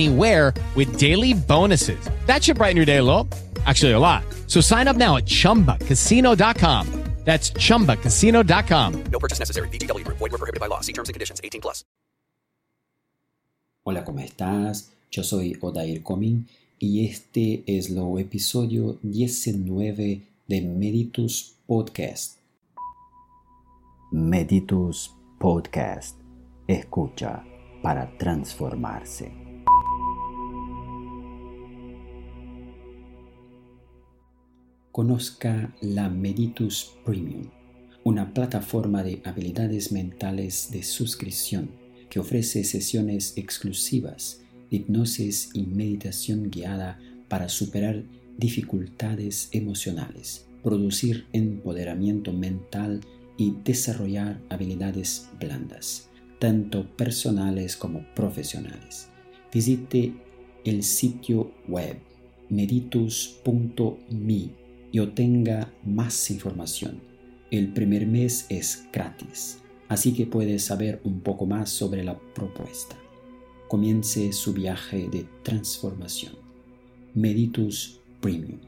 anywhere with daily bonuses. That should brighten your day a little. Actually, a lot. So sign up now at chumbacasino.com. That's chumbacasino.com. No purchase necessary. VGW Group. Void were prohibited by law. See terms and conditions. 18 plus. Hola, ¿cómo estás? Yo soy Odair Comin y este es el episodio 19 de Meditus Podcast. Meditus Podcast. Escucha para transformarse. Conozca la Meditus Premium, una plataforma de habilidades mentales de suscripción que ofrece sesiones exclusivas, hipnosis y meditación guiada para superar dificultades emocionales, producir empoderamiento mental y desarrollar habilidades blandas, tanto personales como profesionales. Visite el sitio web meditus.me y obtenga más información. El primer mes es gratis, así que puedes saber un poco más sobre la propuesta. Comience su viaje de transformación. Meditus Premium.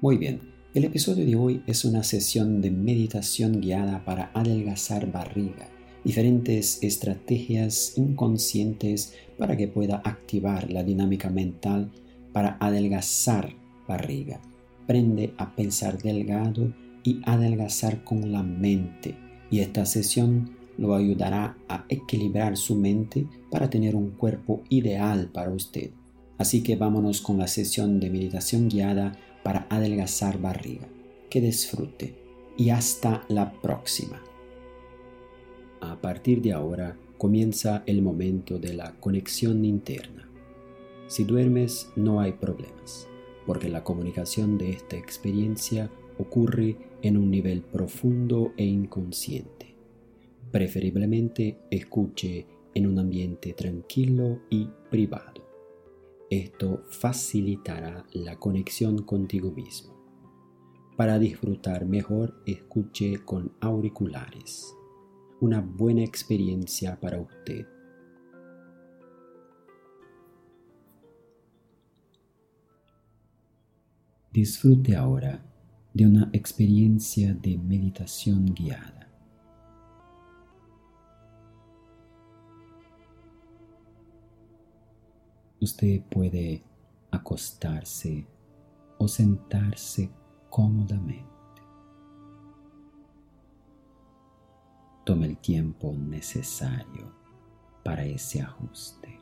Muy bien, el episodio de hoy es una sesión de meditación guiada para adelgazar barriga, diferentes estrategias inconscientes para que pueda activar la dinámica mental para adelgazar barriga aprende a pensar delgado y adelgazar con la mente. Y esta sesión lo ayudará a equilibrar su mente para tener un cuerpo ideal para usted. Así que vámonos con la sesión de meditación guiada para adelgazar barriga. Que disfrute y hasta la próxima. A partir de ahora comienza el momento de la conexión interna. Si duermes no hay problemas porque la comunicación de esta experiencia ocurre en un nivel profundo e inconsciente. Preferiblemente escuche en un ambiente tranquilo y privado. Esto facilitará la conexión contigo mismo. Para disfrutar mejor, escuche con auriculares. Una buena experiencia para usted. Disfrute ahora de una experiencia de meditación guiada. Usted puede acostarse o sentarse cómodamente. Tome el tiempo necesario para ese ajuste.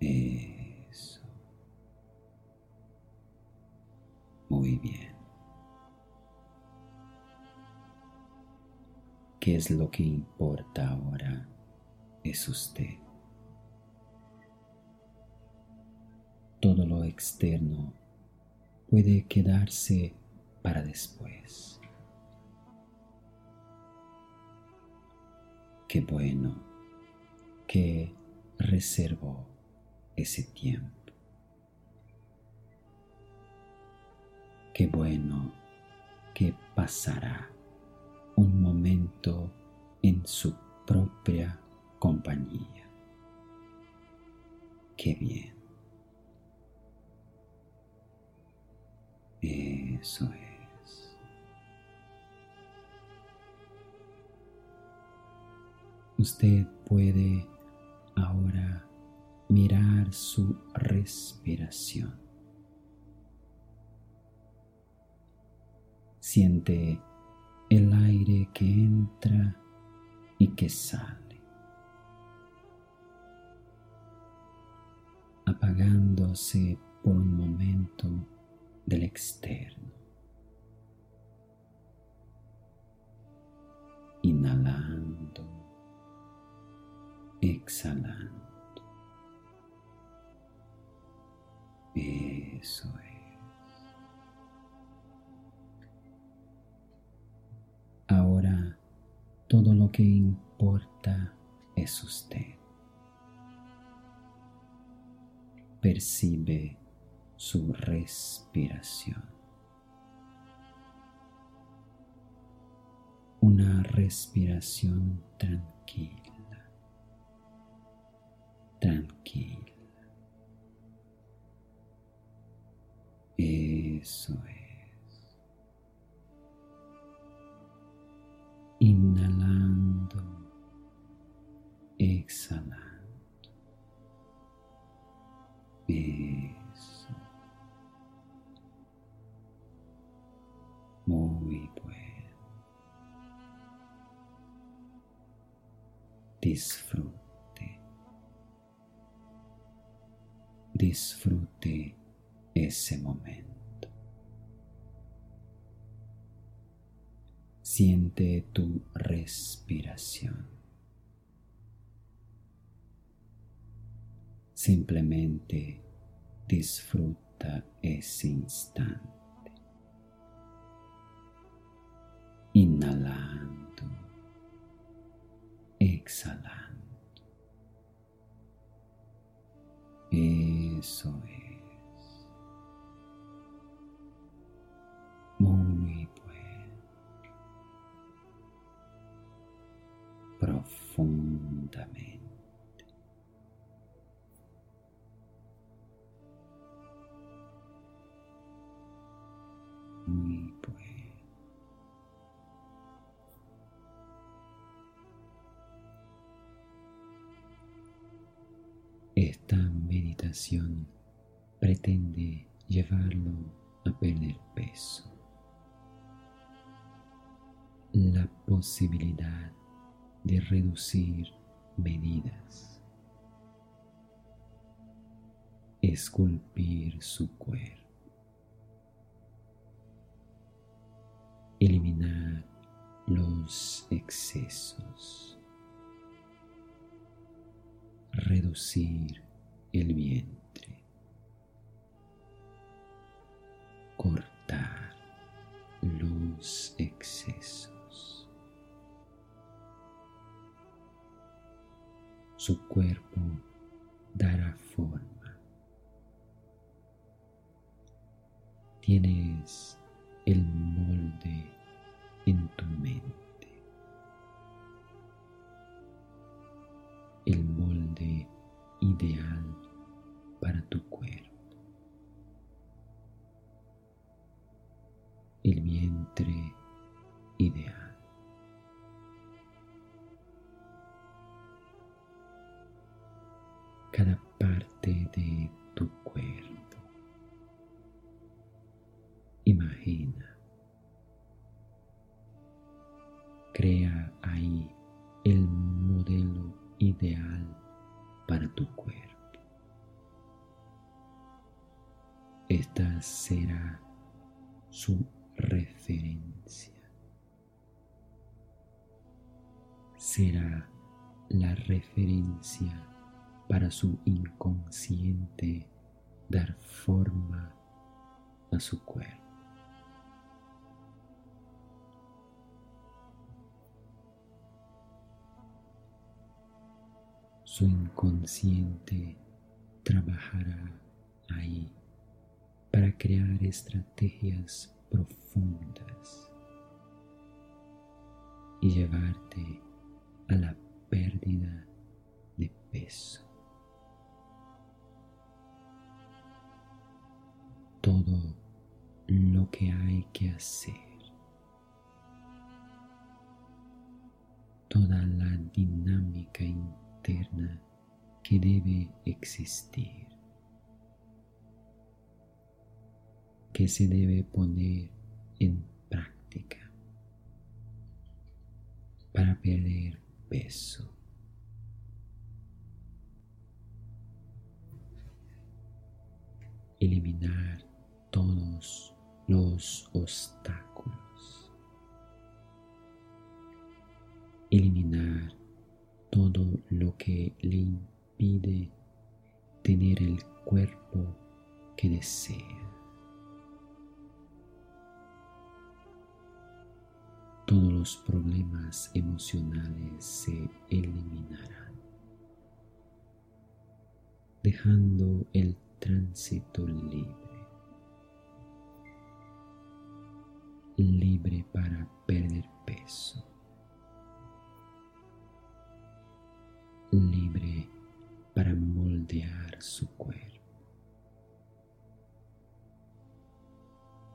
Eso. Muy bien. ¿Qué es lo que importa ahora? Es usted. Todo lo externo puede quedarse para después. Qué bueno que reservó ese tiempo. Qué bueno que pasará un momento en su propia compañía. Qué bien. Eso es. Usted puede ahora mirar su respiración. Siente el aire que entra y que sale, apagándose por un momento del externo. Inhalando, exhalando. Eso es. Todo lo que importa es usted. Percibe su respiración. Una respiración tranquila, tranquila. Eso es. Disfrute. Disfrute ese momento. Siente tu respiración. Simplemente disfruta ese instante. Inhalando, exhalando. Eso es. Muy bueno. Profundamente. Pretende llevarlo a perder peso. la posibilidad de reducir medidas, esculpir su cuerpo, eliminar los excesos, reducir el vientre, cortar los excesos. su cuerpo dará forma. Tienes el molde en tu mente. Cada parte de tu cuerpo. Imagina, crea ahí el modelo ideal para tu cuerpo. Esta será su referencia. Será la referencia para su inconsciente dar forma a su cuerpo. Su inconsciente trabajará ahí para crear estrategias profundas y llevarte a la pérdida de peso. Lo que hay que hacer, toda la dinámica interna que debe existir, que se debe poner en práctica para perder peso. Eliminar todos los obstáculos. Eliminar todo lo que le impide tener el cuerpo que desea. Todos los problemas emocionales se eliminarán, dejando el tránsito libre. Libre para perder peso, libre para moldear su cuerpo,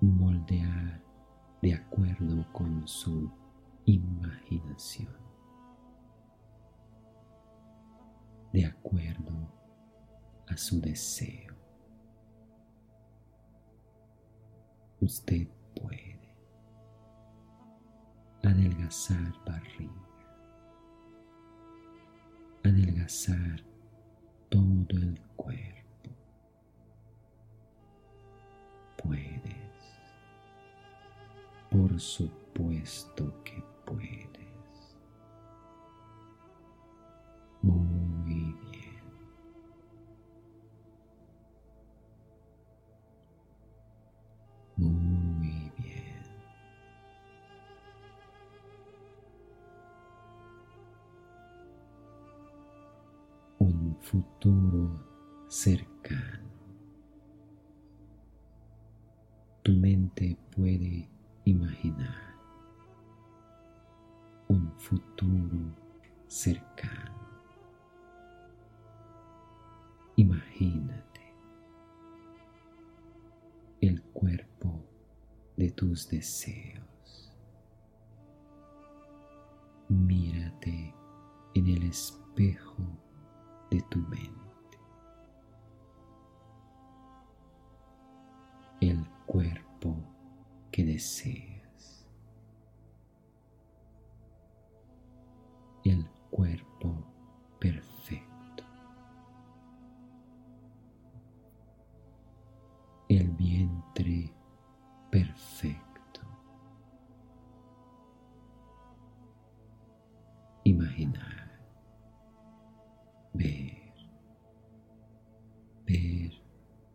moldear de acuerdo con su imaginación, de acuerdo a su deseo. Usted puede adelgazar barriga, adelgazar todo el cuerpo. Puedes, por supuesto que puedes. Cercano. Imagínate el cuerpo de tus deseos. Mírate en el espejo de tu mente. El cuerpo que deseas. El vientre perfecto. Imaginar. Ver. Ver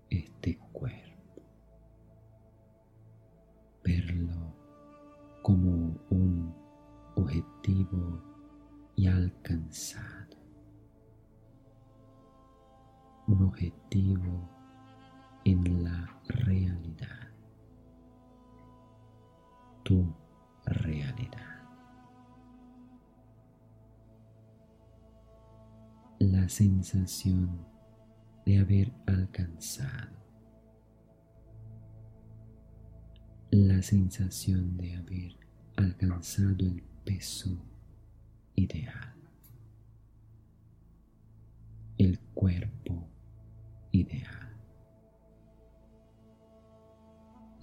este cuerpo. Verlo como un objetivo y alcanzado. Un objetivo en la realidad. Tu realidad. La sensación de haber alcanzado. La sensación de haber alcanzado el peso ideal. El cuerpo ideal.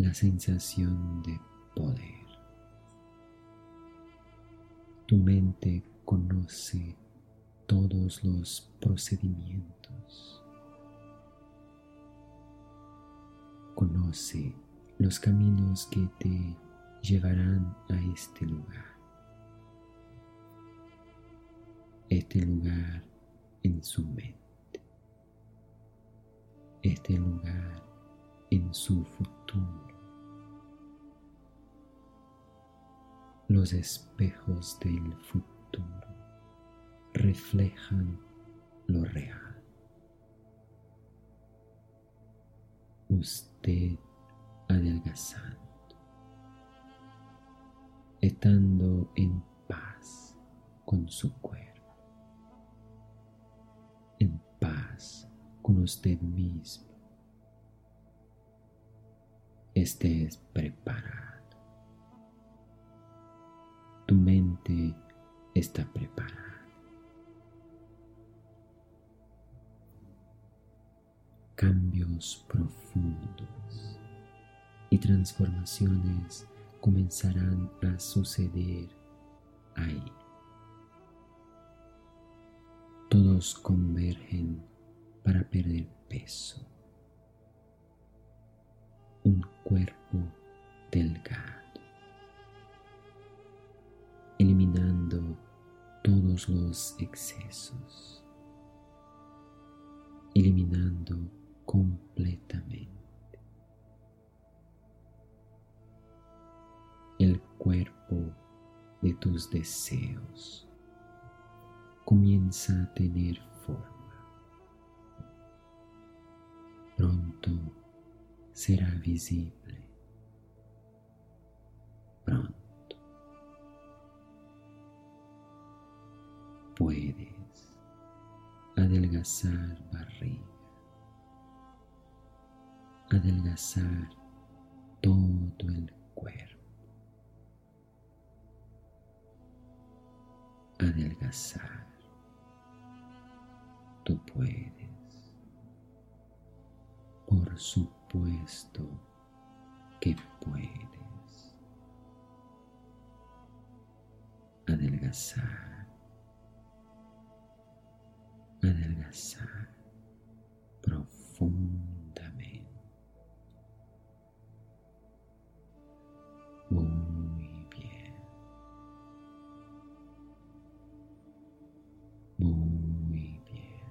La sensación de poder. Tu mente conoce todos los procedimientos. Conoce los caminos que te llevarán a este lugar. Este lugar en su mente. Este lugar en su futuro. Los espejos del futuro reflejan lo real. Usted adelgazando, estando en paz con su cuerpo, en paz con usted mismo. Estés preparado tu mente está preparada. Cambios profundos y transformaciones comenzarán a suceder ahí. Todos convergen para perder peso. Un cuerpo delgado. Los excesos, eliminando completamente el cuerpo de tus deseos comienza a tener forma. Pronto será visible. Pronto. Puedes adelgazar barriga, adelgazar todo el cuerpo, adelgazar tú puedes. Por supuesto que puedes. Adelgazar. Adelgazar profundamente. Muy bien. Muy bien.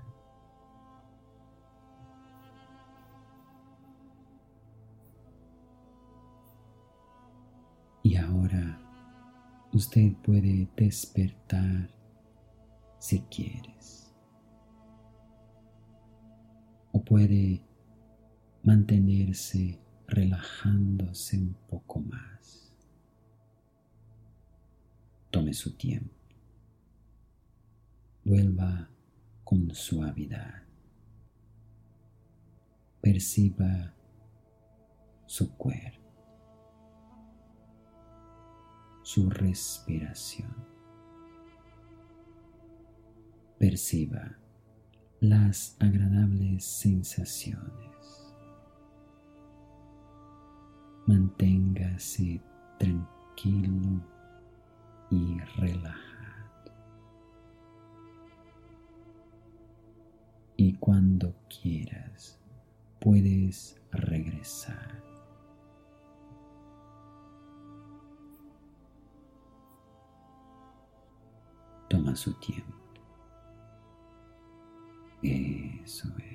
Y ahora usted puede despertar si quieres. O puede mantenerse relajándose un poco más. Tome su tiempo. Vuelva con suavidad. Perciba su cuerpo, su respiración. Perciba las agradables sensaciones. Manténgase tranquilo y relajado. Y cuando quieras, puedes regresar. Toma su tiempo. Eso es.